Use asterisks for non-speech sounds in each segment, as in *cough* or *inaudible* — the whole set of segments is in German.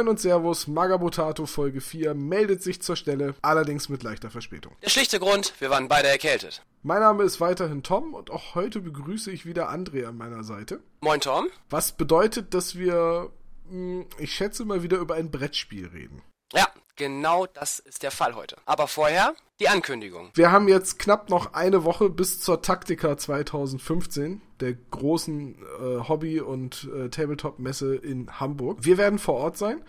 Moin und Servus, Magabotato Folge 4 meldet sich zur Stelle, allerdings mit leichter Verspätung. Der schlichte Grund, wir waren beide erkältet. Mein Name ist weiterhin Tom und auch heute begrüße ich wieder André an meiner Seite. Moin Tom. Was bedeutet, dass wir, hm, ich schätze mal, wieder über ein Brettspiel reden. Ja, genau das ist der Fall heute. Aber vorher die Ankündigung. Wir haben jetzt knapp noch eine Woche bis zur Taktika 2015, der großen äh, Hobby- und äh, Tabletop-Messe in Hamburg. Wir werden vor Ort sein.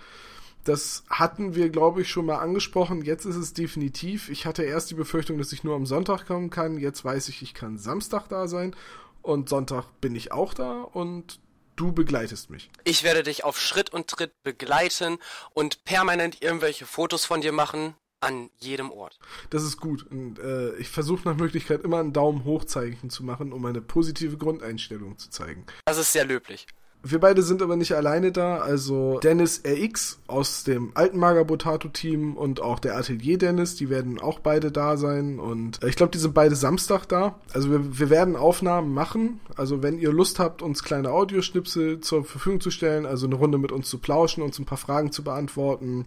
Das hatten wir, glaube ich, schon mal angesprochen. Jetzt ist es definitiv. Ich hatte erst die Befürchtung, dass ich nur am Sonntag kommen kann. Jetzt weiß ich, ich kann Samstag da sein. Und Sonntag bin ich auch da. Und du begleitest mich. Ich werde dich auf Schritt und Tritt begleiten und permanent irgendwelche Fotos von dir machen an jedem Ort. Das ist gut. Und, äh, ich versuche nach Möglichkeit immer ein Daumen hoch Zeichen zu machen, um eine positive Grundeinstellung zu zeigen. Das ist sehr löblich. Wir beide sind aber nicht alleine da. Also Dennis RX aus dem alten Magabotato-Team und auch der Atelier Dennis, die werden auch beide da sein. Und äh, ich glaube, die sind beide Samstag da. Also wir, wir werden Aufnahmen machen. Also wenn ihr Lust habt, uns kleine Audioschnipsel zur Verfügung zu stellen, also eine Runde mit uns zu plauschen, uns ein paar Fragen zu beantworten.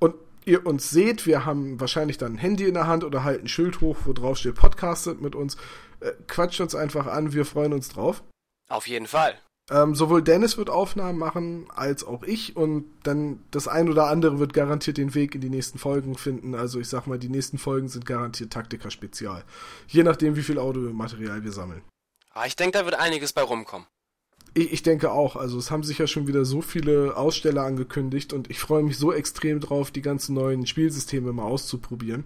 Und ihr uns seht, wir haben wahrscheinlich dann ein Handy in der Hand oder halt ein Schild hoch, wo drauf steht, podcastet mit uns. Äh, quatscht uns einfach an, wir freuen uns drauf. Auf jeden Fall. Ähm, sowohl Dennis wird Aufnahmen machen, als auch ich. Und dann das ein oder andere wird garantiert den Weg in die nächsten Folgen finden. Also ich sag mal, die nächsten Folgen sind garantiert Taktiker-Spezial. Je nachdem, wie viel Audiomaterial wir sammeln. Ah, ich denke, da wird einiges bei rumkommen. Ich, ich denke auch. Also es haben sich ja schon wieder so viele Aussteller angekündigt und ich freue mich so extrem drauf, die ganzen neuen Spielsysteme mal auszuprobieren.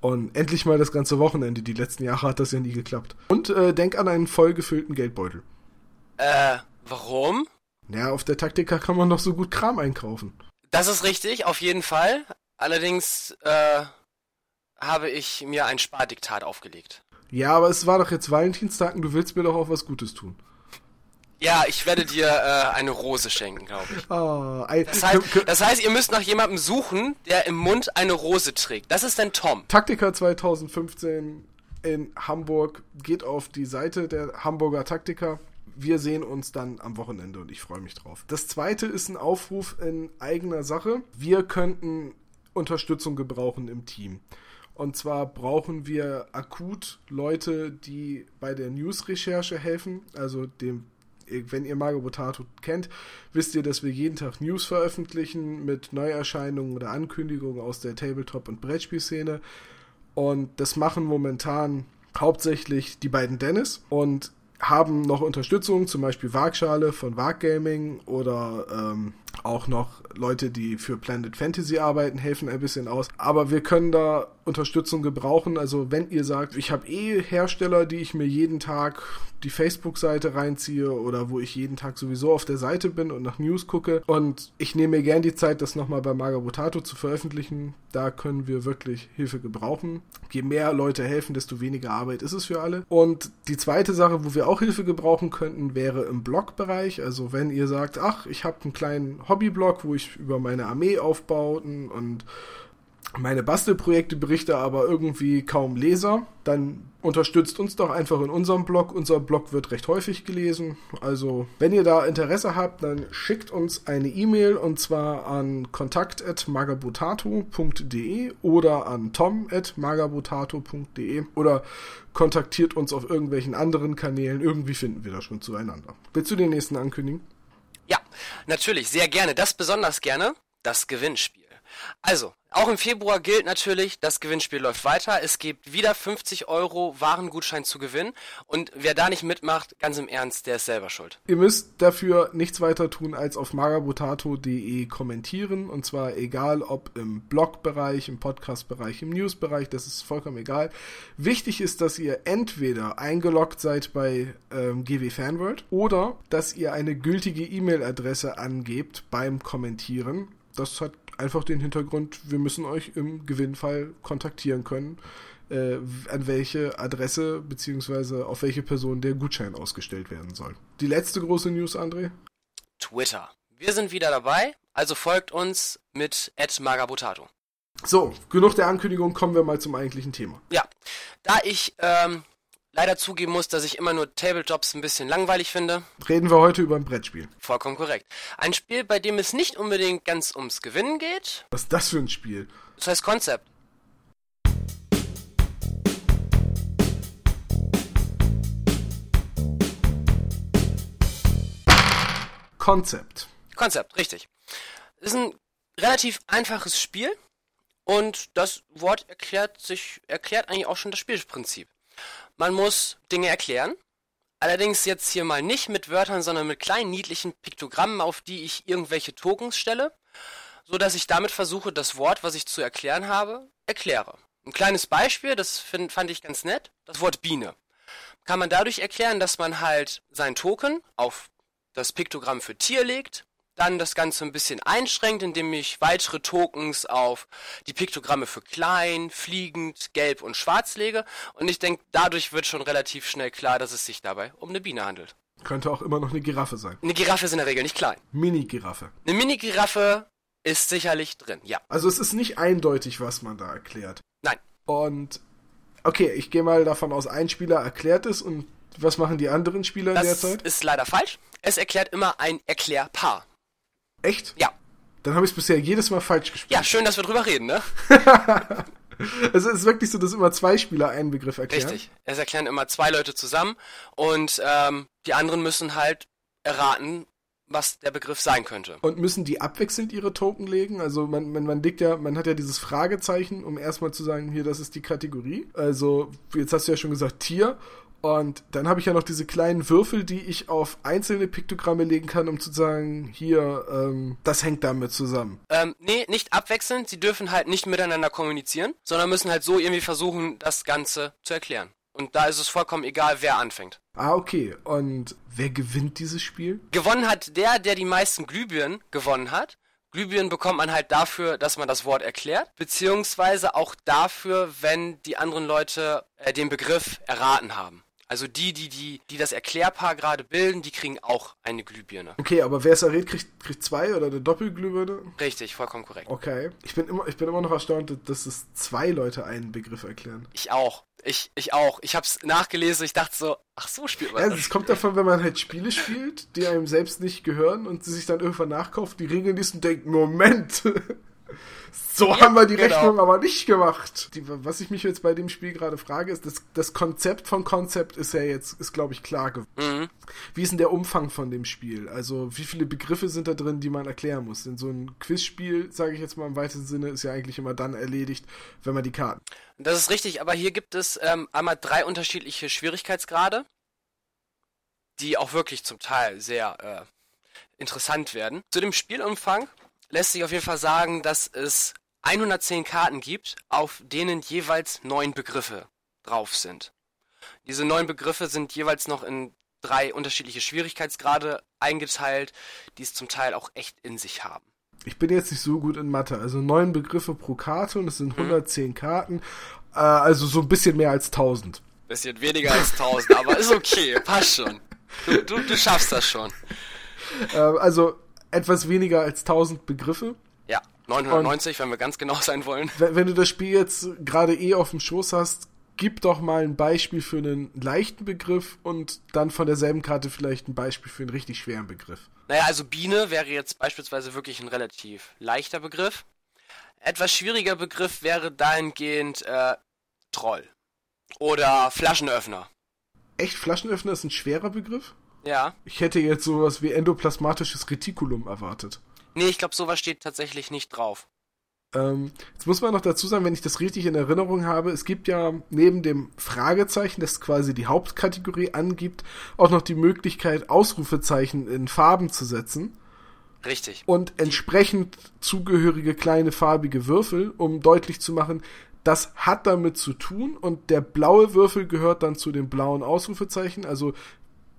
Und endlich mal das ganze Wochenende. Die letzten Jahre hat das ja nie geklappt. Und äh, denk an einen vollgefüllten Geldbeutel. Äh, warum? Ja, auf der Taktika kann man doch so gut Kram einkaufen. Das ist richtig, auf jeden Fall. Allerdings, äh, habe ich mir ein Spardiktat aufgelegt. Ja, aber es war doch jetzt Valentinstag und du willst mir doch auch was Gutes tun. Ja, ich werde dir äh, eine Rose schenken, glaube ich. Oh, ein, Das heißt, das heißt, ihr müsst nach jemandem suchen, der im Mund eine Rose trägt. Das ist denn Tom. Taktika 2015 in Hamburg geht auf die Seite der Hamburger Taktika. Wir sehen uns dann am Wochenende und ich freue mich drauf. Das zweite ist ein Aufruf in eigener Sache. Wir könnten Unterstützung gebrauchen im Team. Und zwar brauchen wir akut Leute, die bei der News-Recherche helfen, also dem wenn ihr Margot Botato kennt, wisst ihr, dass wir jeden Tag News veröffentlichen mit Neuerscheinungen oder Ankündigungen aus der Tabletop- und Brettspielszene. Und das machen momentan hauptsächlich die beiden Dennis und haben noch Unterstützung, zum Beispiel Waagschale von Waag Gaming oder ähm, auch noch Leute, die für Planet Fantasy arbeiten, helfen ein bisschen aus. Aber wir können da Unterstützung gebrauchen. Also wenn ihr sagt, ich habe eh Hersteller, die ich mir jeden Tag die Facebook-Seite reinziehe oder wo ich jeden Tag sowieso auf der Seite bin und nach News gucke und ich nehme mir gern die Zeit, das nochmal bei Magabotato zu veröffentlichen, da können wir wirklich Hilfe gebrauchen. Je mehr Leute helfen, desto weniger Arbeit ist es für alle. Und die zweite Sache, wo wir auch Hilfe gebrauchen könnten, wäre im Blog-Bereich. Also wenn ihr sagt, ach, ich habe einen kleinen Hobbyblog, wo ich über meine Armee aufbauten und meine Bastelprojekte berichte, aber irgendwie kaum Leser, dann unterstützt uns doch einfach in unserem Blog. Unser Blog wird recht häufig gelesen. Also, wenn ihr da Interesse habt, dann schickt uns eine E-Mail und zwar an kontakt.magabotato.de oder an tom.magabotato.de oder kontaktiert uns auf irgendwelchen anderen Kanälen. Irgendwie finden wir da schon zueinander. Willst du den nächsten ankündigen? Ja, natürlich, sehr gerne. Das besonders gerne, das Gewinnspiel. Also, auch im Februar gilt natürlich, das Gewinnspiel läuft weiter. Es gibt wieder 50 Euro Warengutschein zu gewinnen. Und wer da nicht mitmacht, ganz im Ernst, der ist selber schuld. Ihr müsst dafür nichts weiter tun, als auf magabotato.de kommentieren. Und zwar egal, ob im Blogbereich, im Podcastbereich, im Newsbereich, das ist vollkommen egal. Wichtig ist, dass ihr entweder eingeloggt seid bei ähm, GW Fanworld oder dass ihr eine gültige E-Mail-Adresse angebt beim Kommentieren. Das hat einfach den Hintergrund, wir müssen euch im Gewinnfall kontaktieren können, äh, an welche Adresse beziehungsweise auf welche Person der Gutschein ausgestellt werden soll. Die letzte große News, André? Twitter. Wir sind wieder dabei, also folgt uns mit So, genug der Ankündigung, kommen wir mal zum eigentlichen Thema. Ja, da ich ähm, leider zugeben muss, dass ich immer nur Tabletops ein bisschen langweilig finde. Reden wir heute über ein Brettspiel. Vollkommen korrekt. Ein Spiel, bei dem es nicht unbedingt ganz ums Gewinnen geht. Was ist das für ein Spiel? Das heißt Konzept. Konzept. Konzept, richtig. Ist ein relativ einfaches Spiel und das Wort erklärt sich, erklärt eigentlich auch schon das Spielprinzip. Man muss Dinge erklären, allerdings jetzt hier mal nicht mit Wörtern, sondern mit kleinen niedlichen Piktogrammen, auf die ich irgendwelche Tokens stelle, so dass ich damit versuche, das Wort, was ich zu erklären habe, erkläre. Ein kleines Beispiel, das find, fand ich ganz nett, das Wort Biene. Kann man dadurch erklären, dass man halt sein Token auf das Piktogramm für Tier legt, dann das Ganze ein bisschen einschränkt, indem ich weitere Tokens auf die Piktogramme für klein, fliegend, gelb und schwarz lege. Und ich denke, dadurch wird schon relativ schnell klar, dass es sich dabei um eine Biene handelt. Könnte auch immer noch eine Giraffe sein. Eine Giraffe ist in der Regel nicht klein. Mini-Giraffe. Eine Mini-Giraffe ist sicherlich drin, ja. Also es ist nicht eindeutig, was man da erklärt. Nein. Und okay, ich gehe mal davon aus, ein Spieler erklärt es und was machen die anderen Spieler in der Das ist leider falsch. Es erklärt immer ein Erklärpaar. Echt? Ja. Dann habe ich es bisher jedes Mal falsch gespielt. Ja, schön, dass wir drüber reden, ne? Also *laughs* es ist wirklich so, dass immer zwei Spieler einen Begriff erklären. Richtig. Es erklären immer zwei Leute zusammen und ähm, die anderen müssen halt erraten, was der Begriff sein könnte. Und müssen die abwechselnd ihre Token legen? Also man, man, man legt ja, man hat ja dieses Fragezeichen, um erstmal zu sagen, hier, das ist die Kategorie. Also, jetzt hast du ja schon gesagt, Tier. Und dann habe ich ja noch diese kleinen Würfel, die ich auf einzelne Piktogramme legen kann, um zu sagen, hier, ähm, das hängt damit zusammen. Ähm, nee, nicht abwechselnd. Sie dürfen halt nicht miteinander kommunizieren, sondern müssen halt so irgendwie versuchen, das Ganze zu erklären. Und da ist es vollkommen egal, wer anfängt. Ah, okay. Und wer gewinnt dieses Spiel? Gewonnen hat der, der die meisten Glühbirnen gewonnen hat. Glühbirnen bekommt man halt dafür, dass man das Wort erklärt, beziehungsweise auch dafür, wenn die anderen Leute äh, den Begriff erraten haben. Also die, die, die, die das Erklärpaar gerade bilden, die kriegen auch eine Glühbirne. Okay, aber wer es errät, kriegt, kriegt zwei oder eine Doppelglühbirne? Richtig, vollkommen korrekt. Okay. Ich bin immer, ich bin immer noch erstaunt, dass es zwei Leute einen Begriff erklären. Ich auch. Ich, ich auch. Ich hab's nachgelesen, ich dachte so, ach so spielt man Ja, das. das kommt davon, wenn man halt Spiele spielt, die einem selbst nicht gehören und sie sich dann irgendwann nachkauft, die Regeln liest und denkt, Moment, *laughs* so Ja, haben wir die genau. Rechnung aber nicht gemacht. Die, was ich mich jetzt bei dem Spiel gerade frage, ist, das, das Konzept von Konzept ist ja jetzt, ist glaube ich klar geworden. Mhm. Wie ist denn der Umfang von dem Spiel? Also wie viele Begriffe sind da drin, die man erklären muss? Denn so ein Quizspiel, sage ich jetzt mal im weitesten Sinne, ist ja eigentlich immer dann erledigt, wenn man die Karten. Das ist richtig, aber hier gibt es ähm, einmal drei unterschiedliche Schwierigkeitsgrade, die auch wirklich zum Teil sehr äh, interessant werden. Zu dem Spielumfang lässt sich auf jeden Fall sagen, dass es 110 Karten gibt, auf denen jeweils neun Begriffe drauf sind. Diese neun Begriffe sind jeweils noch in drei unterschiedliche Schwierigkeitsgrade eingeteilt, die es zum Teil auch echt in sich haben. Ich bin jetzt nicht so gut in Mathe. Also neun Begriffe pro Karte und es Mhm. sind 110 Karten. Äh, also so ein bisschen mehr als 1000. Bisschen weniger als 1000, aber ist okay, passt schon. Du, du, du schaffst das schon. *laughs* Äh, also etwas weniger als 1000 Begriffe. Ja, 990, wenn wir ganz genau sein wollen. Wenn, wenn du das Spiel jetzt gerade eh auf dem Schoß hast, gib doch mal ein Beispiel für einen leichten Begriff und dann von derselben Karte vielleicht ein Beispiel für einen richtig schweren Begriff. Naja, also Biene wäre jetzt beispielsweise wirklich ein relativ leichter Begriff. Etwas schwieriger Begriff wäre dahingehend äh, Troll. Oder Flaschenöffner. Echt, Flaschenöffner ist ein schwerer Begriff? Ja. Ich hätte jetzt sowas wie endoplasmatisches Retikulum erwartet. Nee, ich glaube, sowas steht tatsächlich nicht drauf. Ähm, jetzt muss man noch dazu sagen, wenn ich das richtig in Erinnerung habe, es gibt ja neben dem Fragezeichen, das quasi die Hauptkategorie angibt, auch noch die Möglichkeit, Ausrufezeichen in Farben zu setzen Richtig. und entsprechend zugehörige kleine farbige Würfel, um deutlich zu machen, das hat damit zu tun und der blaue Würfel gehört dann zu dem blauen Ausrufezeichen, also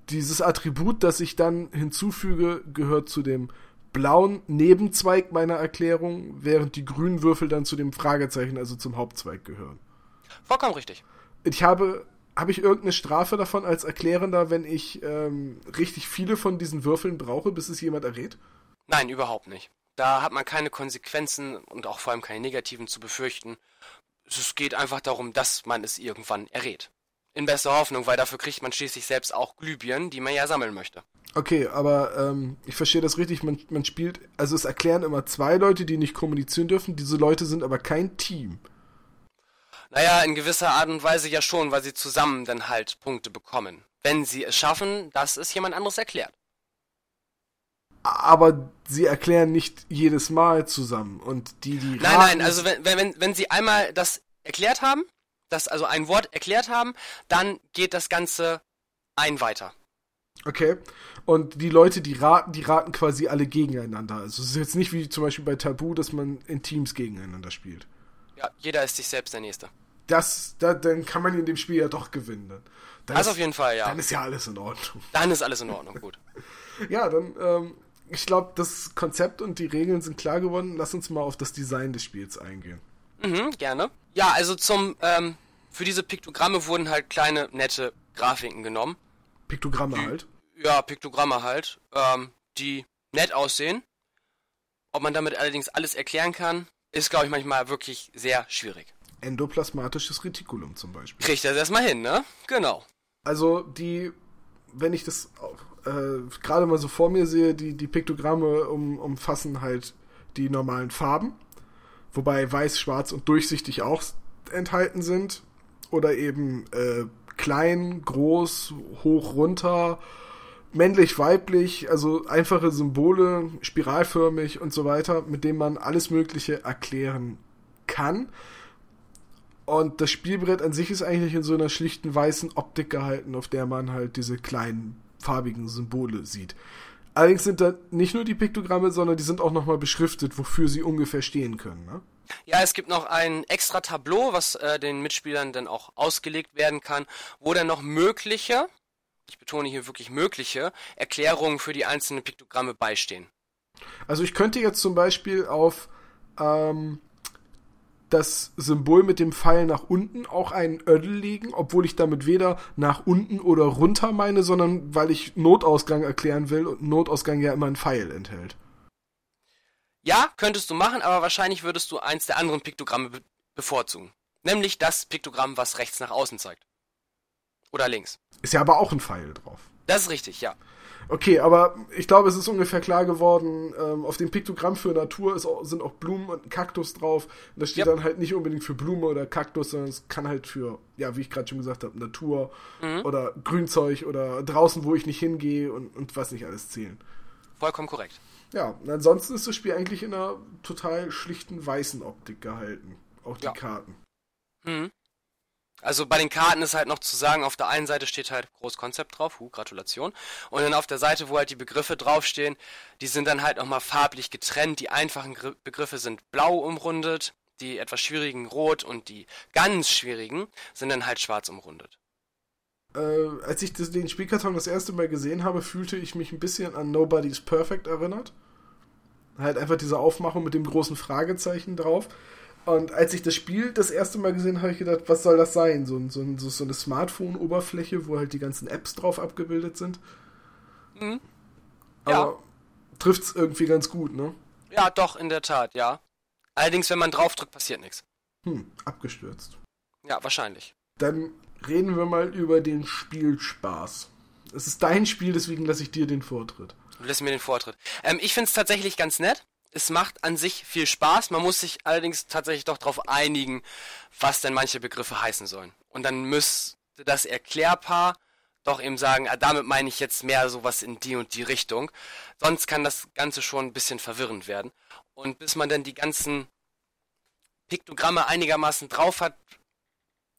dieses Attribut, das ich dann hinzufüge, gehört zu dem blauen Nebenzweig meiner Erklärung, während die grünen Würfel dann zu dem Fragezeichen, also zum Hauptzweig gehören. Vollkommen richtig. Ich habe, habe ich irgendeine Strafe davon als Erklärender, wenn ich ähm, richtig viele von diesen Würfeln brauche, bis es jemand errät? Nein, überhaupt nicht. Da hat man keine Konsequenzen und auch vor allem keine negativen zu befürchten. Es geht einfach darum, dass man es irgendwann errät. In bester Hoffnung, weil dafür kriegt man schließlich selbst auch Glühbirnen, die man ja sammeln möchte. Okay, aber ähm, ich verstehe das richtig, man, man spielt, also es erklären immer zwei Leute, die nicht kommunizieren dürfen, diese Leute sind aber kein Team. Naja, in gewisser Art und Weise ja schon, weil sie zusammen dann halt Punkte bekommen. Wenn sie es schaffen, dass es jemand anderes erklärt. Aber sie erklären nicht jedes Mal zusammen und die, die. Nein, nein, also wenn, wenn, wenn sie einmal das erklärt haben, das also ein Wort erklärt haben, dann geht das Ganze ein weiter. Okay. Und die Leute, die raten, die raten quasi alle gegeneinander. Also es ist jetzt nicht wie zum Beispiel bei Tabu, dass man in Teams gegeneinander spielt. Ja, jeder ist sich selbst der Nächste. Das, da, dann kann man in dem Spiel ja doch gewinnen. Dann. Das ist, auf jeden Fall, ja. Dann ist ja alles in Ordnung. Dann ist alles in Ordnung, gut. *laughs* ja, dann, ähm, ich glaube, das Konzept und die Regeln sind klar geworden. Lass uns mal auf das Design des Spiels eingehen. Mhm, gerne. Ja, also zum, ähm, für diese Piktogramme wurden halt kleine, nette Grafiken genommen. Piktogramme die, halt? Ja, Piktogramme halt, ähm, die nett aussehen. Ob man damit allerdings alles erklären kann, ist, glaube ich, manchmal wirklich sehr schwierig. Endoplasmatisches Retikulum zum Beispiel. Kriegt das erstmal hin, ne? Genau. Also die, wenn ich das äh, gerade mal so vor mir sehe, die, die Piktogramme um, umfassen halt die normalen Farben, wobei weiß, schwarz und durchsichtig auch enthalten sind. Oder eben äh, klein, groß, hoch, runter, männlich, weiblich, also einfache Symbole, spiralförmig und so weiter, mit denen man alles Mögliche erklären kann. Und das Spielbrett an sich ist eigentlich in so einer schlichten weißen Optik gehalten, auf der man halt diese kleinen farbigen Symbole sieht. Allerdings sind da nicht nur die Piktogramme, sondern die sind auch nochmal beschriftet, wofür sie ungefähr stehen können. Ne? Ja, es gibt noch ein extra Tableau, was äh, den Mitspielern dann auch ausgelegt werden kann, wo dann noch mögliche, ich betone hier wirklich mögliche, Erklärungen für die einzelnen Piktogramme beistehen. Also ich könnte jetzt zum Beispiel auf ähm, das Symbol mit dem Pfeil nach unten auch einen Ödel legen, obwohl ich damit weder nach unten oder runter meine, sondern weil ich Notausgang erklären will und Notausgang ja immer einen Pfeil enthält. Ja, könntest du machen, aber wahrscheinlich würdest du eins der anderen Piktogramme be bevorzugen. Nämlich das Piktogramm, was rechts nach außen zeigt. Oder links. Ist ja aber auch ein Pfeil drauf. Das ist richtig, ja. Okay, aber ich glaube, es ist ungefähr klar geworden, ähm, auf dem Piktogramm für Natur ist auch, sind auch Blumen und ein Kaktus drauf. Und das steht yep. dann halt nicht unbedingt für Blume oder Kaktus, sondern es kann halt für, ja, wie ich gerade schon gesagt habe, Natur mhm. oder Grünzeug oder draußen, wo ich nicht hingehe und, und was nicht alles zählen. Vollkommen korrekt. Ja, und ansonsten ist das Spiel eigentlich in einer total schlichten weißen Optik gehalten. Auch die ja. Karten. Mhm. Also bei den Karten ist halt noch zu sagen, auf der einen Seite steht halt Großkonzept drauf, hu, Gratulation. Und dann auf der Seite, wo halt die Begriffe draufstehen, die sind dann halt nochmal farblich getrennt. Die einfachen Begriffe sind blau umrundet, die etwas schwierigen rot und die ganz schwierigen sind dann halt schwarz umrundet. Äh, als ich den Spielkarton das erste Mal gesehen habe, fühlte ich mich ein bisschen an Nobody's Perfect erinnert. Halt einfach diese Aufmachung mit dem großen Fragezeichen drauf. Und als ich das Spiel das erste Mal gesehen habe, habe ich gedacht, was soll das sein? So, so, so, eine Smartphone-Oberfläche, wo halt die ganzen Apps drauf abgebildet sind. Mhm. Aber ja. trifft es irgendwie ganz gut, ne? Ja, doch, in der Tat, ja. Allerdings, wenn man draufdrückt, passiert nichts. Hm, abgestürzt. Ja, wahrscheinlich. Dann reden wir mal über den Spielspaß. Es ist dein Spiel, deswegen lasse ich dir den Vortritt. Du lässt mir den Vortritt. Ähm, ich finde es tatsächlich ganz nett es macht an sich viel Spaß. Man muss sich allerdings tatsächlich doch darauf einigen, was denn manche Begriffe heißen sollen. Und dann müsste das Erklärpaar doch eben sagen, ah, damit meine ich jetzt mehr sowas in die und die Richtung. Sonst kann das Ganze schon ein bisschen verwirrend werden. Und bis man dann die ganzen Piktogramme einigermaßen drauf hat,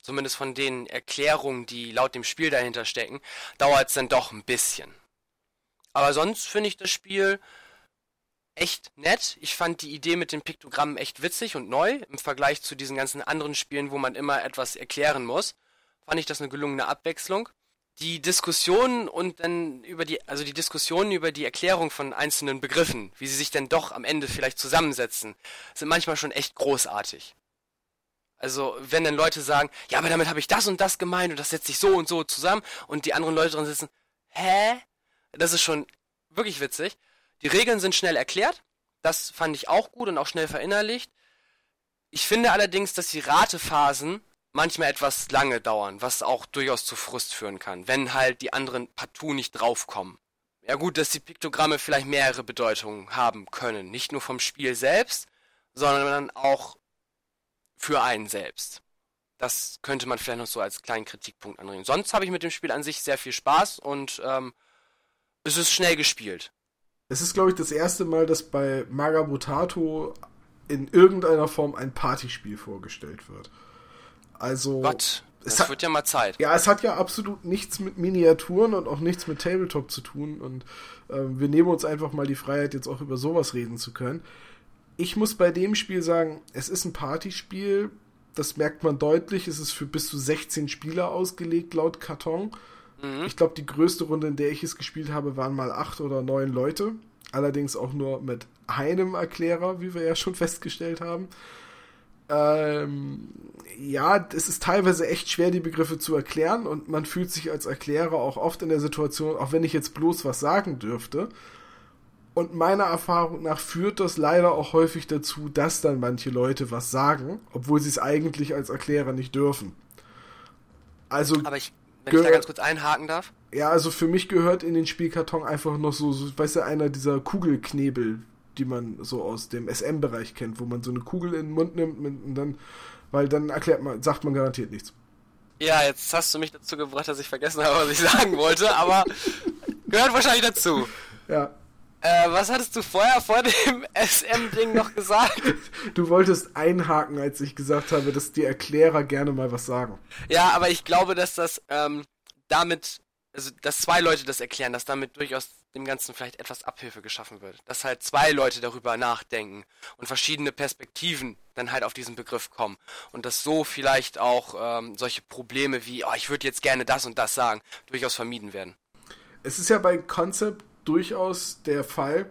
zumindest von den Erklärungen, die laut dem Spiel dahinter stecken, dauert es dann doch ein bisschen. Aber sonst finde ich das Spiel echt nett. Ich fand die Idee mit den Piktogrammen echt witzig und neu im Vergleich zu diesen ganzen anderen Spielen, wo man immer etwas erklären muss. Fand ich das eine gelungene Abwechslung. Die Diskussionen und dann über die, also die Diskussionen über die Erklärung von einzelnen Begriffen, wie sie sich denn doch am Ende vielleicht zusammensetzen, sind manchmal schon echt großartig. Also, wenn dann Leute sagen, ja, aber damit habe ich das und das gemeint und das setzt sich so und so zusammen und die anderen Leute drin sitzen, hä? Das ist schon wirklich witzig. Die Regeln sind schnell erklärt. Das fand ich auch gut und auch schnell verinnerlicht. Ich finde allerdings, dass die Ratephasen manchmal etwas lange dauern, was auch durchaus zu Frust führen kann, wenn halt die anderen partout nicht draufkommen. Ja gut, dass die Piktogramme vielleicht mehrere Bedeutungen haben können, nicht nur vom Spiel selbst, sondern auch für einen selbst. Das könnte man vielleicht noch so als kleinen Kritikpunkt anregen. Sonst habe ich mit dem Spiel an sich sehr viel Spaß und ähm, es ist schnell gespielt. Es ist, glaube ich, das erste Mal, dass bei Magabotato in irgendeiner Form ein Partyspiel vorgestellt wird. Also. Gott, das hat, wird ja mal Zeit. Ja, es hat ja absolut nichts mit Miniaturen und auch nichts mit Tabletop zu tun. Und äh, wir nehmen uns einfach mal die Freiheit, jetzt auch über sowas reden zu können. Ich muss bei dem Spiel sagen, es ist ein Partyspiel. Das merkt man deutlich. Es ist für bis zu 16 Spieler ausgelegt, laut Karton. Mhm. Ich glaube, die größte Runde, in der ich es gespielt habe, waren mal acht oder neun Leute. Allerdings auch nur mit einem Erklärer, wie wir ja schon *laughs* festgestellt haben. Ähm, ja, es ist teilweise echt schwer, die Begriffe zu erklären und man fühlt sich als Erklärer auch oft in der Situation, auch wenn ich jetzt bloß was sagen dürfte. Und meiner Erfahrung nach führt das leider auch häufig dazu, dass dann manche Leute was sagen, obwohl sie es eigentlich als Erklärer nicht dürfen. Also. Aber ich, wenn ich da ganz kurz einhaken darf. Ja, also für mich gehört in den Spielkarton einfach noch so, so weißt du, einer dieser Kugelknebel, die man so aus dem SM-Bereich kennt, wo man so eine Kugel in den Mund nimmt und dann, weil dann erklärt man, sagt man garantiert nichts. Ja, jetzt hast du mich dazu gebracht, dass ich vergessen habe, was ich *laughs* sagen wollte, aber gehört wahrscheinlich dazu. Ja. Äh, was hattest du vorher vor dem *laughs* SM-Ding noch gesagt? Du wolltest einhaken, als ich gesagt habe, dass die Erklärer gerne mal was sagen. Ja, aber ich glaube, dass das ähm, damit, also dass zwei Leute das erklären, dass damit durchaus dem Ganzen vielleicht etwas Abhilfe geschaffen wird. Dass halt zwei Leute darüber nachdenken und verschiedene Perspektiven dann halt auf diesen Begriff kommen. Und dass so vielleicht auch ähm, solche Probleme wie, oh, ich würde jetzt gerne das und das sagen, durchaus vermieden werden. Es ist ja bei Concept durchaus der Fall,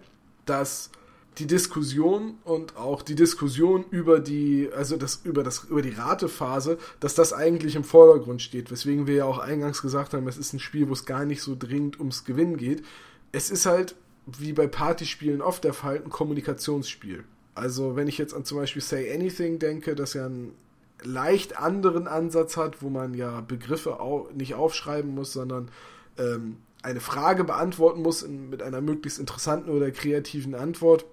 dass die Diskussion und auch die Diskussion über die, also das, über das, über die Ratephase, dass das eigentlich im Vordergrund steht, weswegen wir ja auch eingangs gesagt haben, es ist ein Spiel, wo es gar nicht so dringend ums Gewinnen geht. Es ist halt, wie bei Partyspielen oft der Fall, ein Kommunikationsspiel. Also, wenn ich jetzt an zum Beispiel Say Anything denke, das ja einen leicht anderen Ansatz hat, wo man ja Begriffe au nicht aufschreiben muss, sondern ähm, eine Frage beantworten muss in, mit einer möglichst interessanten oder kreativen Antwort.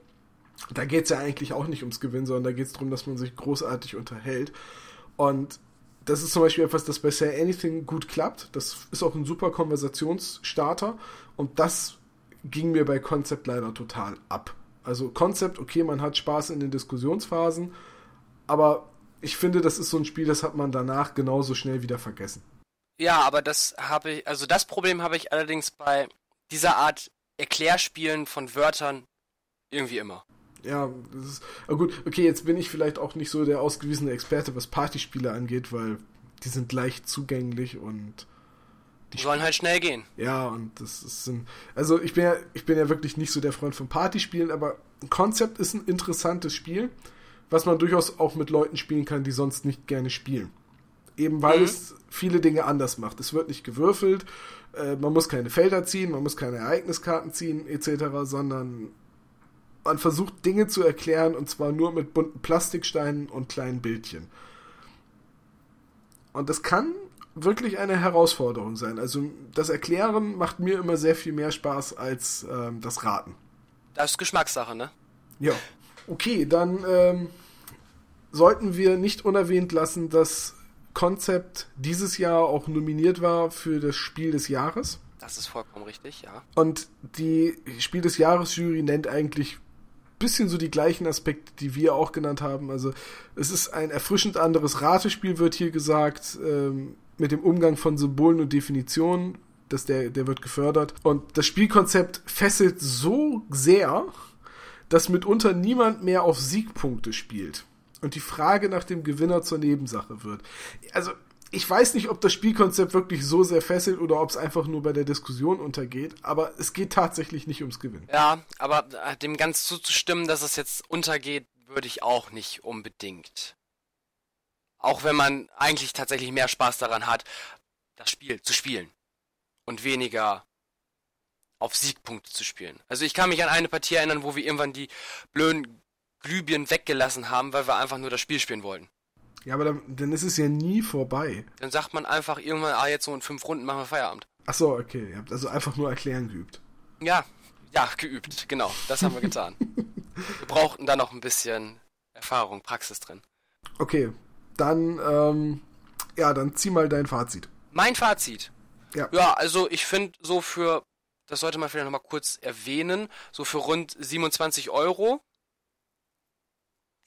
Da geht es ja eigentlich auch nicht ums Gewinnen, sondern da geht es darum, dass man sich großartig unterhält. Und das ist zum Beispiel etwas, das bei Say Anything gut klappt. Das ist auch ein super Konversationsstarter. Und das ging mir bei Concept leider total ab. Also Concept, okay, man hat Spaß in den Diskussionsphasen, aber ich finde, das ist so ein Spiel, das hat man danach genauso schnell wieder vergessen. Ja, aber das habe ich, also das Problem habe ich allerdings bei dieser Art Erklärspielen von Wörtern irgendwie immer. Ja, das ist, aber gut, okay, jetzt bin ich vielleicht auch nicht so der ausgewiesene Experte, was Partyspiele angeht, weil die sind leicht zugänglich und die sollen halt schnell gehen. Ja, und das ist ein, also ich bin ja, ich bin ja wirklich nicht so der Freund von Partyspielen, aber Konzept ist ein interessantes Spiel, was man durchaus auch mit Leuten spielen kann, die sonst nicht gerne spielen. Eben weil mhm. es viele Dinge anders macht. Es wird nicht gewürfelt, äh, man muss keine Felder ziehen, man muss keine Ereigniskarten ziehen, etc., sondern man versucht Dinge zu erklären und zwar nur mit bunten Plastiksteinen und kleinen Bildchen. Und das kann wirklich eine Herausforderung sein. Also das Erklären macht mir immer sehr viel mehr Spaß als ähm, das Raten. Das ist Geschmackssache, ne? Ja. Okay, dann ähm, sollten wir nicht unerwähnt lassen, dass Konzept dieses Jahr auch nominiert war für das Spiel des Jahres. Das ist vollkommen richtig, ja. Und die Spiel des Jahres Jury nennt eigentlich ein bisschen so die gleichen Aspekte, die wir auch genannt haben. Also es ist ein erfrischend anderes Ratespiel, wird hier gesagt, ähm, mit dem Umgang von Symbolen und Definitionen. Das der, der wird gefördert. Und das Spielkonzept fesselt so sehr, dass mitunter niemand mehr auf Siegpunkte spielt und die Frage nach dem Gewinner zur Nebensache wird. Also, ich weiß nicht, ob das Spielkonzept wirklich so sehr fesselt oder ob es einfach nur bei der Diskussion untergeht, aber es geht tatsächlich nicht ums Gewinnen. Ja, aber äh, dem ganz zuzustimmen, dass es jetzt untergeht, würde ich auch nicht unbedingt. Auch wenn man eigentlich tatsächlich mehr Spaß daran hat, das Spiel zu spielen und weniger auf Siegpunkte zu spielen. Also ich kann mich an eine Partie erinnern, wo wir irgendwann die blöden Glühbirnen weggelassen haben, weil wir einfach nur das Spiel spielen wollten. Ja, aber dann, dann ist es ja nie vorbei. Dann sagt man einfach irgendwann, ah, jetzt so in fünf Runden machen wir Feierabend. Ach so, okay. Ihr habt also einfach nur erklären geübt. Ja, ja, geübt, genau. Das haben wir getan. *laughs* wir brauchten da noch ein bisschen Erfahrung, Praxis drin. Okay, dann, ähm, ja, dann zieh mal dein Fazit. Mein Fazit. Ja. Ja, also ich finde so für, das sollte man vielleicht nochmal kurz erwähnen, so für rund 27 Euro,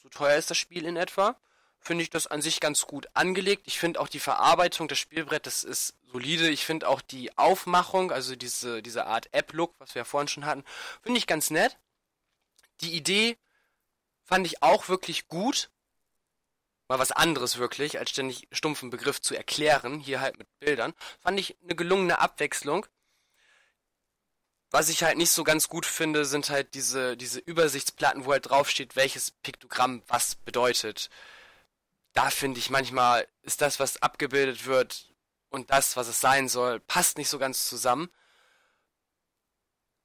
teuer ist das Spiel in etwa, finde ich das an sich ganz gut angelegt. Ich finde auch die Verarbeitung des Spielbrettes ist solide. Ich finde auch die Aufmachung, also diese, diese Art App-Look, was wir ja vorhin schon hatten, finde ich ganz nett. Die Idee fand ich auch wirklich gut. Mal was anderes wirklich, als ständig stumpfen Begriff zu erklären, hier halt mit Bildern. Fand ich eine gelungene Abwechslung. Was ich halt nicht so ganz gut finde, sind halt diese, diese Übersichtsplatten, wo halt draufsteht, welches Piktogramm was bedeutet. Da finde ich manchmal ist das, was abgebildet wird und das, was es sein soll, passt nicht so ganz zusammen.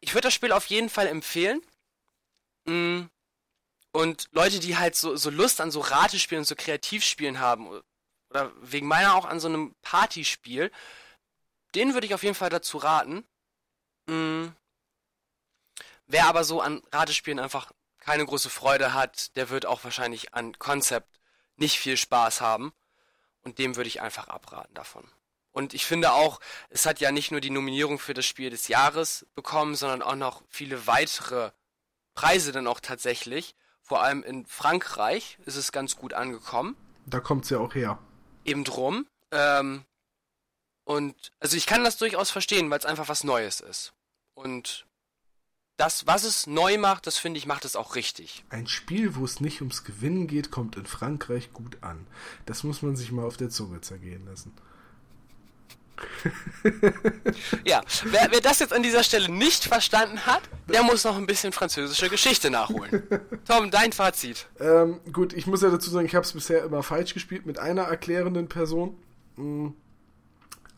Ich würde das Spiel auf jeden Fall empfehlen. Mm. Und Leute, die halt so, so Lust an so Ratespielen und so Kreativspielen haben, oder wegen meiner auch an so einem Partyspiel, denen würde ich auf jeden Fall dazu raten. Mm. Wer aber so an Ratespielen einfach keine große Freude hat, der wird auch wahrscheinlich an Konzept nicht viel Spaß haben. Und dem würde ich einfach abraten davon. Und ich finde auch, es hat ja nicht nur die Nominierung für das Spiel des Jahres bekommen, sondern auch noch viele weitere Preise dann auch tatsächlich. Vor allem in Frankreich ist es ganz gut angekommen. Da kommt es ja auch her. Eben drum. Ähm, und also ich kann das durchaus verstehen, weil es einfach was Neues ist. Und das, was es neu macht, das finde ich, macht es auch richtig. Ein Spiel, wo es nicht ums Gewinnen geht, kommt in Frankreich gut an. Das muss man sich mal auf der Zunge zergehen lassen. *laughs* ja, wer, wer, das jetzt an dieser Stelle nicht verstanden hat, der muss noch ein bisschen französische Geschichte nachholen. *laughs* Tom, dein Fazit. Ähm, gut, ich muss ja dazu sagen, ich habe es bisher immer falsch gespielt mit einer erklärenden Person. Mhm.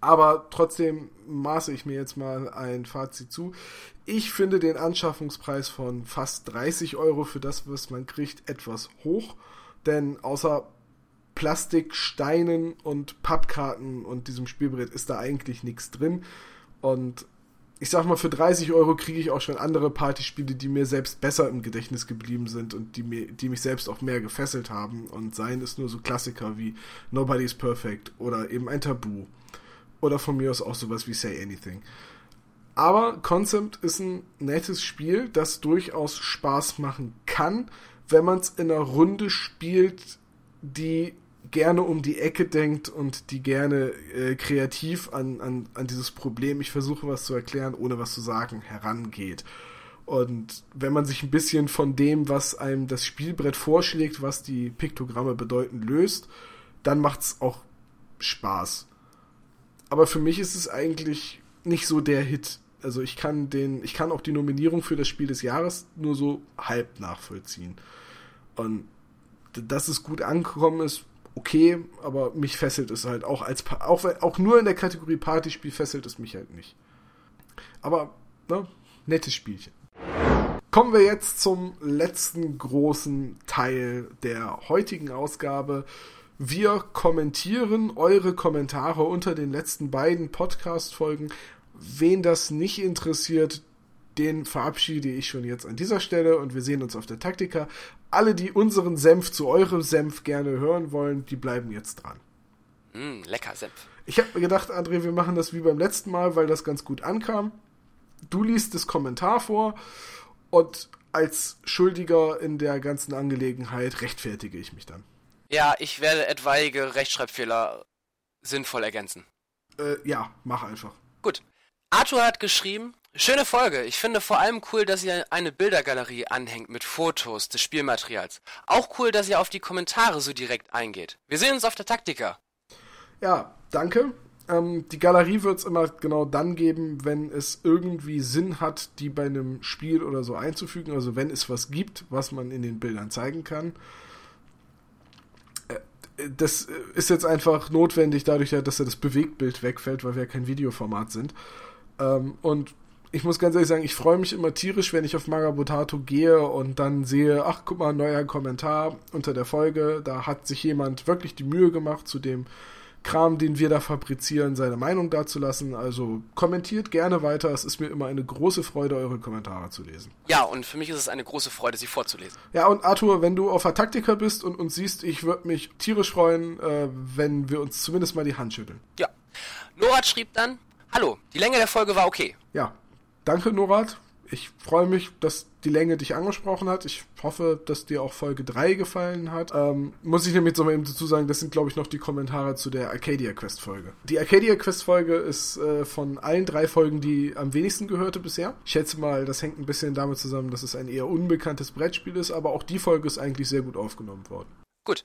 Aber trotzdem maße ich mir jetzt mal ein Fazit zu. Ich finde den Anschaffungspreis von fast 30 Euro für das, was man kriegt, etwas hoch. Denn außer Plastik, Steinen und Pappkarten und diesem Spielbrett ist da eigentlich nichts drin. Und ich sag mal, für 30 Euro kriege ich auch schon andere Partyspiele, die mir selbst besser im Gedächtnis geblieben sind und die, mir, die mich selbst auch mehr gefesselt haben. Und seien es nur so Klassiker wie Nobody's Perfect oder eben ein Tabu. Oder von mir aus auch sowas wie Say Anything. Aber Concept ist ein nettes Spiel, das durchaus Spaß machen kann, wenn man es in einer Runde spielt, die gerne um die Ecke denkt und die gerne äh, kreativ an, an, an dieses Problem, ich versuche was zu erklären, ohne was zu sagen, herangeht. Und wenn man sich ein bisschen von dem, was einem das Spielbrett vorschlägt, was die Piktogramme bedeuten, löst, dann macht es auch Spaß. Aber für mich ist es eigentlich nicht so der Hit. Also ich kann den, ich kann auch die Nominierung für das Spiel des Jahres nur so halb nachvollziehen. Und dass es gut angekommen ist, okay, aber mich fesselt es halt auch als auch, auch nur in der Kategorie Partyspiel fesselt es mich halt nicht. Aber ne, nettes Spielchen. Kommen wir jetzt zum letzten großen Teil der heutigen Ausgabe. Wir kommentieren eure Kommentare unter den letzten beiden Podcast-Folgen. Wen das nicht interessiert, den verabschiede ich schon jetzt an dieser Stelle und wir sehen uns auf der Taktika. Alle, die unseren Senf zu eurem Senf gerne hören wollen, die bleiben jetzt dran. Mm, lecker Senf. Ich habe mir gedacht, André, wir machen das wie beim letzten Mal, weil das ganz gut ankam. Du liest das Kommentar vor und als Schuldiger in der ganzen Angelegenheit rechtfertige ich mich dann. Ja, ich werde etwaige Rechtschreibfehler sinnvoll ergänzen. Äh, ja, mach einfach. Gut. Arthur hat geschrieben, Schöne Folge. Ich finde vor allem cool, dass ihr eine Bildergalerie anhängt mit Fotos des Spielmaterials. Auch cool, dass ihr auf die Kommentare so direkt eingeht. Wir sehen uns auf der Taktika. Ja, danke. Ähm, die Galerie wird es immer genau dann geben, wenn es irgendwie Sinn hat, die bei einem Spiel oder so einzufügen. Also wenn es was gibt, was man in den Bildern zeigen kann. Das ist jetzt einfach notwendig, dadurch, dass ja das Bewegtbild wegfällt, weil wir ja kein Videoformat sind. Ähm, und ich muss ganz ehrlich sagen, ich freue mich immer tierisch, wenn ich auf Magabotato gehe und dann sehe, ach guck mal, neuer Kommentar unter der Folge. Da hat sich jemand wirklich die Mühe gemacht, zu dem Kram, den wir da fabrizieren, seine Meinung dazulassen. Also kommentiert gerne weiter. Es ist mir immer eine große Freude, eure Kommentare zu lesen. Ja, und für mich ist es eine große Freude, sie vorzulesen. Ja, und Arthur, wenn du auf der Taktika bist und uns siehst, ich würde mich tierisch freuen, äh, wenn wir uns zumindest mal die Hand schütteln. Ja. Norat schrieb dann, Hallo, die Länge der Folge war okay. Ja, danke Norat ich freue mich, dass die Länge dich angesprochen hat. Ich hoffe, dass dir auch Folge 3 gefallen hat. Ähm, muss ich nämlich jetzt nochmal eben dazu sagen, das sind, glaube ich, noch die Kommentare zu der Arcadia Quest Folge. Die Arcadia Quest Folge ist äh, von allen drei Folgen die am wenigsten gehörte bisher. Ich schätze mal, das hängt ein bisschen damit zusammen, dass es ein eher unbekanntes Brettspiel ist, aber auch die Folge ist eigentlich sehr gut aufgenommen worden. Gut.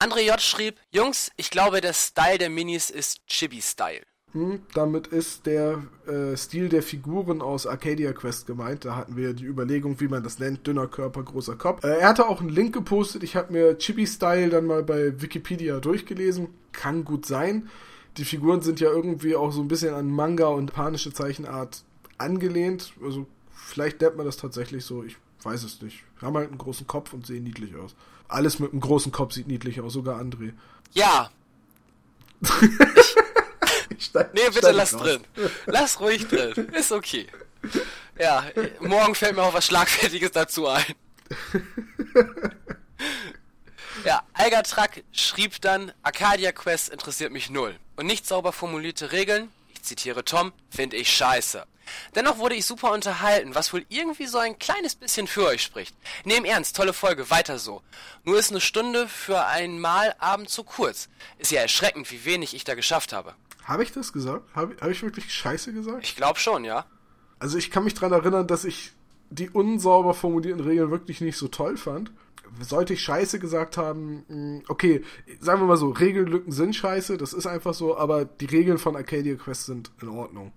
André J. schrieb, Jungs, ich glaube, der Style der Minis ist Chibi-Style. Hm, damit ist der äh, Stil der Figuren aus Arcadia Quest gemeint. Da hatten wir die Überlegung, wie man das nennt. Dünner Körper, großer Kopf. Äh, er hatte auch einen Link gepostet. Ich habe mir Chibi-Style dann mal bei Wikipedia durchgelesen. Kann gut sein. Die Figuren sind ja irgendwie auch so ein bisschen an Manga und panische Zeichenart angelehnt. Also vielleicht nennt man das tatsächlich so. Ich weiß es nicht. Haben halt einen großen Kopf und sehen niedlich aus. Alles mit einem großen Kopf sieht niedlich aus, sogar André. Ja. *laughs* Steig, nee, bitte lass raus. drin. Lass ruhig drin. Ist okay. Ja, morgen fällt mir auch was Schlagfertiges dazu ein. Ja, Algatrak schrieb dann, Arcadia Quest interessiert mich null. Und nicht sauber formulierte Regeln, ich zitiere Tom, finde ich scheiße. Dennoch wurde ich super unterhalten, was wohl irgendwie so ein kleines bisschen für euch spricht. Nehm ernst, tolle Folge, weiter so. Nur ist eine Stunde für einen Malabend zu kurz. Ist ja erschreckend, wie wenig ich da geschafft habe. Habe ich das gesagt? Habe hab ich wirklich Scheiße gesagt? Ich glaube schon, ja. Also ich kann mich daran erinnern, dass ich die unsauber formulierten Regeln wirklich nicht so toll fand. Sollte ich Scheiße gesagt haben, hm, okay, sagen wir mal so, Regellücken sind Scheiße, das ist einfach so, aber die Regeln von Arcadia Quest sind in Ordnung.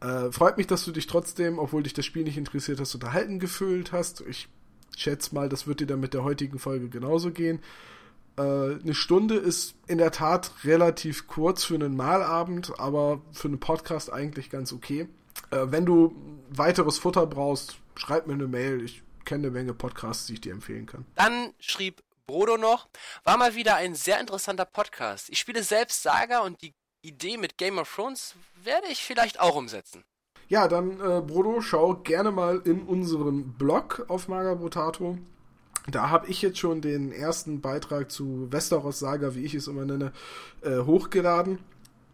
Äh, freut mich, dass du dich trotzdem, obwohl dich das Spiel nicht interessiert hast, unterhalten gefühlt hast. Ich schätze mal, das wird dir dann mit der heutigen Folge genauso gehen. Äh, eine Stunde ist in der Tat relativ kurz für einen Malabend, aber für einen Podcast eigentlich ganz okay. Äh, wenn du weiteres Futter brauchst, schreib mir eine Mail. Ich kenne eine Menge Podcasts, die ich dir empfehlen kann. Dann schrieb Brodo noch, war mal wieder ein sehr interessanter Podcast. Ich spiele selbst Saga und die Idee mit Game of Thrones werde ich vielleicht auch umsetzen. Ja, dann, äh, Brodo, schau gerne mal in unseren Blog auf Magabotato. Da habe ich jetzt schon den ersten Beitrag zu Westeros Saga, wie ich es immer nenne, äh, hochgeladen.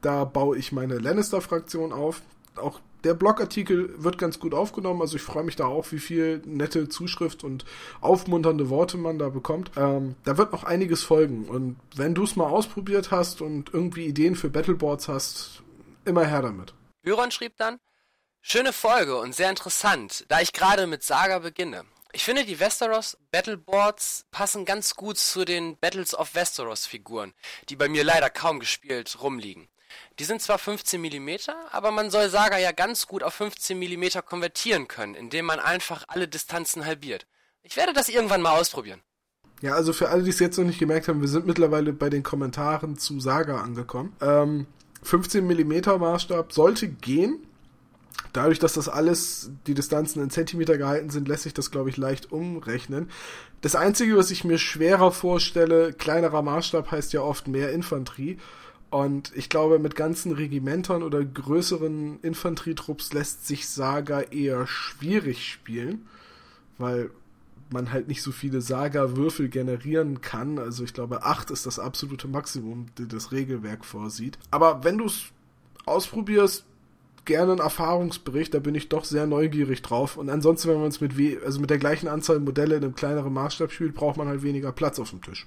Da baue ich meine Lannister-Fraktion auf. Auch der Blogartikel wird ganz gut aufgenommen, also ich freue mich da auch, wie viel nette Zuschrift und aufmunternde Worte man da bekommt. Ähm, da wird noch einiges folgen und wenn du es mal ausprobiert hast und irgendwie Ideen für Battleboards hast, immer her damit. Byron schrieb dann, schöne Folge und sehr interessant, da ich gerade mit Saga beginne. Ich finde, die Westeros Battleboards passen ganz gut zu den Battles of Westeros Figuren, die bei mir leider kaum gespielt rumliegen. Die sind zwar 15 mm, aber man soll Saga ja ganz gut auf 15 mm konvertieren können, indem man einfach alle Distanzen halbiert. Ich werde das irgendwann mal ausprobieren. Ja, also für alle, die es jetzt noch nicht gemerkt haben, wir sind mittlerweile bei den Kommentaren zu Saga angekommen. Ähm, 15 mm Maßstab sollte gehen. Dadurch, dass das alles, die Distanzen in Zentimeter gehalten sind, lässt sich das, glaube ich, leicht umrechnen. Das Einzige, was ich mir schwerer vorstelle, kleinerer Maßstab heißt ja oft mehr Infanterie. Und ich glaube, mit ganzen Regimentern oder größeren Infanterietrupps lässt sich Saga eher schwierig spielen, weil man halt nicht so viele Saga-Würfel generieren kann. Also ich glaube, 8 ist das absolute Maximum, das das Regelwerk vorsieht. Aber wenn du es ausprobierst, gerne einen Erfahrungsbericht, da bin ich doch sehr neugierig drauf. Und ansonsten, wenn man es mit, also mit der gleichen Anzahl Modelle in einem kleineren Maßstab spielt, braucht man halt weniger Platz auf dem Tisch.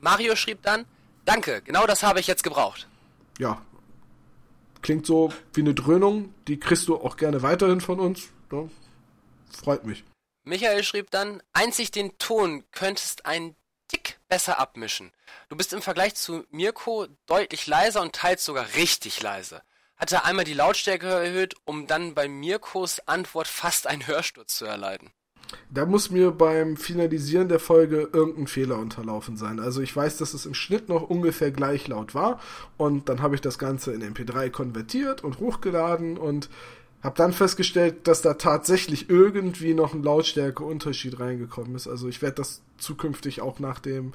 Mario schrieb dann, Danke, genau das habe ich jetzt gebraucht. Ja. Klingt so wie eine Dröhnung, die kriegst du auch gerne weiterhin von uns. Ja, freut mich. Michael schrieb dann, einzig den Ton könntest ein Tick besser abmischen. Du bist im Vergleich zu Mirko deutlich leiser und teils sogar richtig leise. Hatte einmal die Lautstärke erhöht, um dann bei Mirkos Antwort fast einen Hörsturz zu erleiden. Da muss mir beim Finalisieren der Folge irgendein Fehler unterlaufen sein. Also ich weiß, dass es im Schnitt noch ungefähr gleich laut war und dann habe ich das Ganze in MP3 konvertiert und hochgeladen und Hab dann festgestellt, dass da tatsächlich irgendwie noch ein Lautstärkeunterschied reingekommen ist. Also ich werde das zukünftig auch nach dem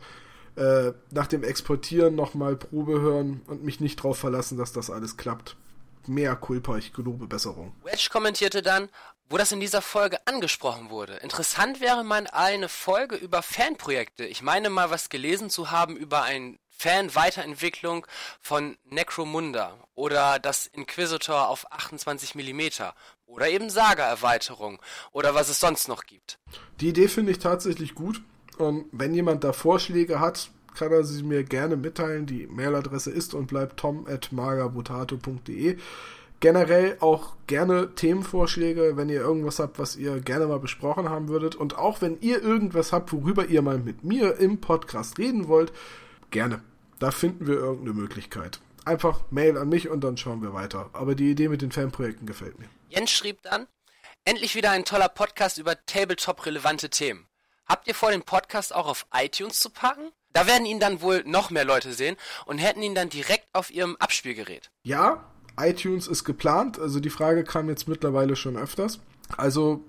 äh, nach dem Exportieren nochmal Probe hören und mich nicht darauf verlassen, dass das alles klappt. Mehr Culpa, ich gelobe Besserung. Wedge kommentierte dann, wo das in dieser Folge angesprochen wurde. Interessant wäre mal eine Folge über Fanprojekte. Ich meine mal was gelesen zu haben über ein Fan-Weiterentwicklung von Necromunda oder das Inquisitor auf 28 mm oder eben Saga-Erweiterung oder was es sonst noch gibt. Die Idee finde ich tatsächlich gut und wenn jemand da Vorschläge hat, kann er sie mir gerne mitteilen. Die Mailadresse ist und bleibt tom.magabotato.de. Generell auch gerne Themenvorschläge, wenn ihr irgendwas habt, was ihr gerne mal besprochen haben würdet. Und auch wenn ihr irgendwas habt, worüber ihr mal mit mir im Podcast reden wollt, gerne. Da finden wir irgendeine Möglichkeit. Einfach Mail an mich und dann schauen wir weiter. Aber die Idee mit den Fanprojekten gefällt mir. Jens schrieb dann, endlich wieder ein toller Podcast über Tabletop-relevante Themen. Habt ihr vor, den Podcast auch auf iTunes zu packen? Da werden ihn dann wohl noch mehr Leute sehen und hätten ihn dann direkt auf ihrem Abspielgerät. Ja, iTunes ist geplant. Also die Frage kam jetzt mittlerweile schon öfters. Also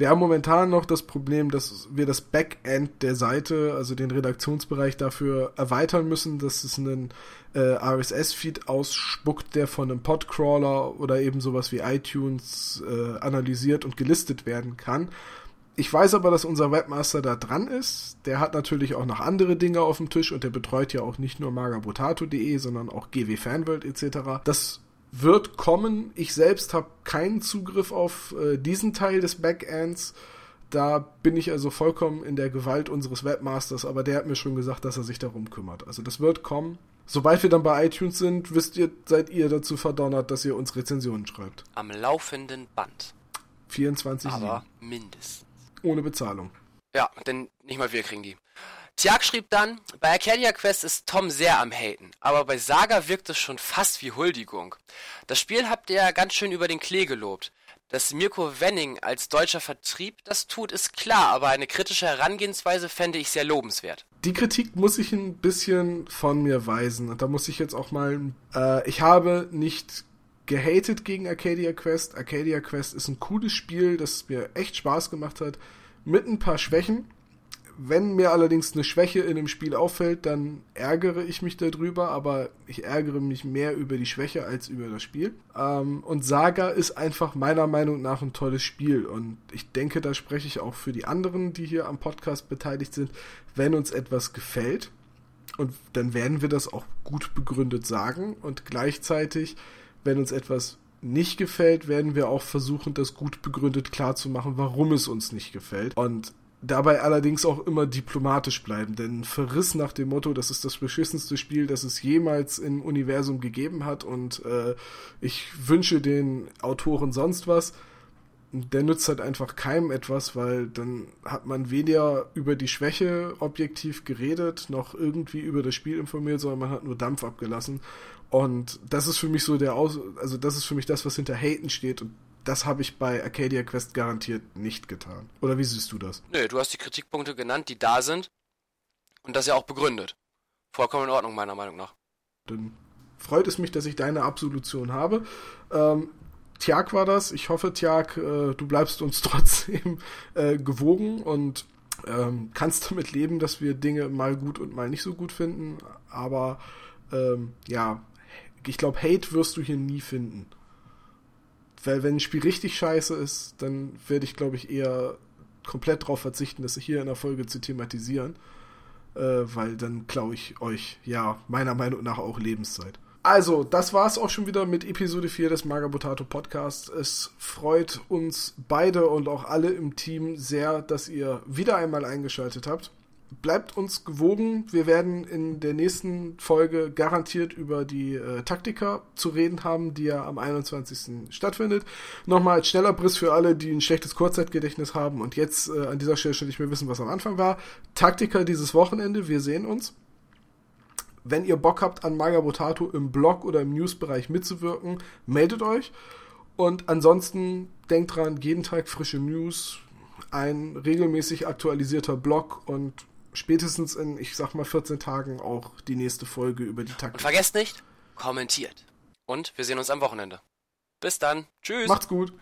wir haben momentan noch das Problem, dass wir das Backend der Seite, also den Redaktionsbereich dafür erweitern müssen, dass es einen äh, RSS-Feed ausspuckt, der von einem Podcrawler oder eben sowas wie iTunes äh, analysiert und gelistet werden kann. Ich weiß aber, dass unser Webmaster da dran ist. Der hat natürlich auch noch andere Dinge auf dem Tisch und der betreut ja auch nicht nur magabotato.de, sondern auch GW Fanworld etc. Das wird kommen. Ich selbst habe keinen Zugriff auf äh, diesen Teil des Backends. Da bin ich also vollkommen in der Gewalt unseres Webmasters, aber der hat mir schon gesagt, dass er sich darum kümmert. Also das wird kommen. Sobald wir dann bei iTunes sind, wisst ihr, seid ihr dazu verdonnert, dass ihr uns Rezensionen schreibt. Am laufenden Band. 24 Aber mindestens. Ohne Bezahlung. Ja, denn nicht mal wir kriegen die. Tiag schrieb dann, bei Arcadia Quest ist Tom sehr am Haten, aber bei Saga wirkt es schon fast wie Huldigung. Das Spiel habt ihr ja ganz schön über den Klee gelobt. Dass Mirko Wenning als deutscher Vertrieb das tut, ist klar, aber eine kritische Herangehensweise fände ich sehr lobenswert. Die Kritik muss ich ein bisschen von mir weisen. Und da muss ich jetzt auch mal. Äh, ich habe nicht gehatet gegen Arcadia Quest. Arcadia Quest ist ein cooles Spiel, das mir echt Spaß gemacht hat, mit ein paar Schwächen. Wenn mir allerdings eine Schwäche in einem Spiel auffällt, dann ärgere ich mich darüber, aber ich ärgere mich mehr über die Schwäche als über das Spiel. Ähm, und Saga ist einfach meiner Meinung nach ein tolles Spiel und ich denke, da spreche ich auch für die anderen, die hier am Podcast beteiligt sind, wenn uns etwas gefällt. Und dann werden wir das auch gut begründet sagen und gleichzeitig, wenn uns etwas nicht gefällt, werden wir auch versuchen, das gut begründet klarzumachen, warum es uns nicht gefällt. Und Dabei allerdings auch immer diplomatisch bleiben, denn Verriss nach dem Motto, das ist das beschissenste Spiel, das es jemals im Universum gegeben hat und äh, ich wünsche den Autoren sonst was, der nützt halt einfach keinem etwas, weil dann hat man weder über die Schwäche objektiv geredet, noch irgendwie über das Spiel informiert, sondern man hat nur Dampf abgelassen. Und das ist für mich so der Aus, also das ist für mich das, was hinter Haten steht. Und das habe ich bei Arcadia Quest garantiert nicht getan. Oder wie siehst du das? Nö, du hast die Kritikpunkte genannt, die da sind. Und das ja auch begründet. Vollkommen in Ordnung, meiner Meinung nach. Dann freut es mich, dass ich deine Absolution habe. Ähm, Tjag war das. Ich hoffe, Tjag, äh, du bleibst uns *laughs* trotzdem äh, gewogen und ähm, kannst damit leben, dass wir Dinge mal gut und mal nicht so gut finden. Aber ähm, ja, ich glaube, Hate wirst du hier nie finden. Weil wenn ein Spiel richtig scheiße ist, dann werde ich, glaube ich, eher komplett darauf verzichten, das hier in der Folge zu thematisieren. Äh, weil dann klaue ich euch, ja, meiner Meinung nach auch Lebenszeit. Also, das war's auch schon wieder mit Episode 4 des Magabotato Podcasts. Es freut uns beide und auch alle im Team sehr, dass ihr wieder einmal eingeschaltet habt bleibt uns gewogen. Wir werden in der nächsten Folge garantiert über die äh, Taktika zu reden haben, die ja am 21. stattfindet. Nochmal als schneller Briss für alle, die ein schlechtes Kurzzeitgedächtnis haben und jetzt äh, an dieser Stelle schon nicht mehr wissen, was am Anfang war. Taktika dieses Wochenende, wir sehen uns. Wenn ihr Bock habt, an Magabotato im Blog oder im Newsbereich mitzuwirken, meldet euch. Und ansonsten denkt dran, jeden Tag frische News, ein regelmäßig aktualisierter Blog und spätestens in, ich sag mal, 14 Tagen auch die nächste Folge über die Taktik. Und vergesst nicht, kommentiert. Und wir sehen uns am Wochenende. Bis dann. Tschüss. Macht's gut.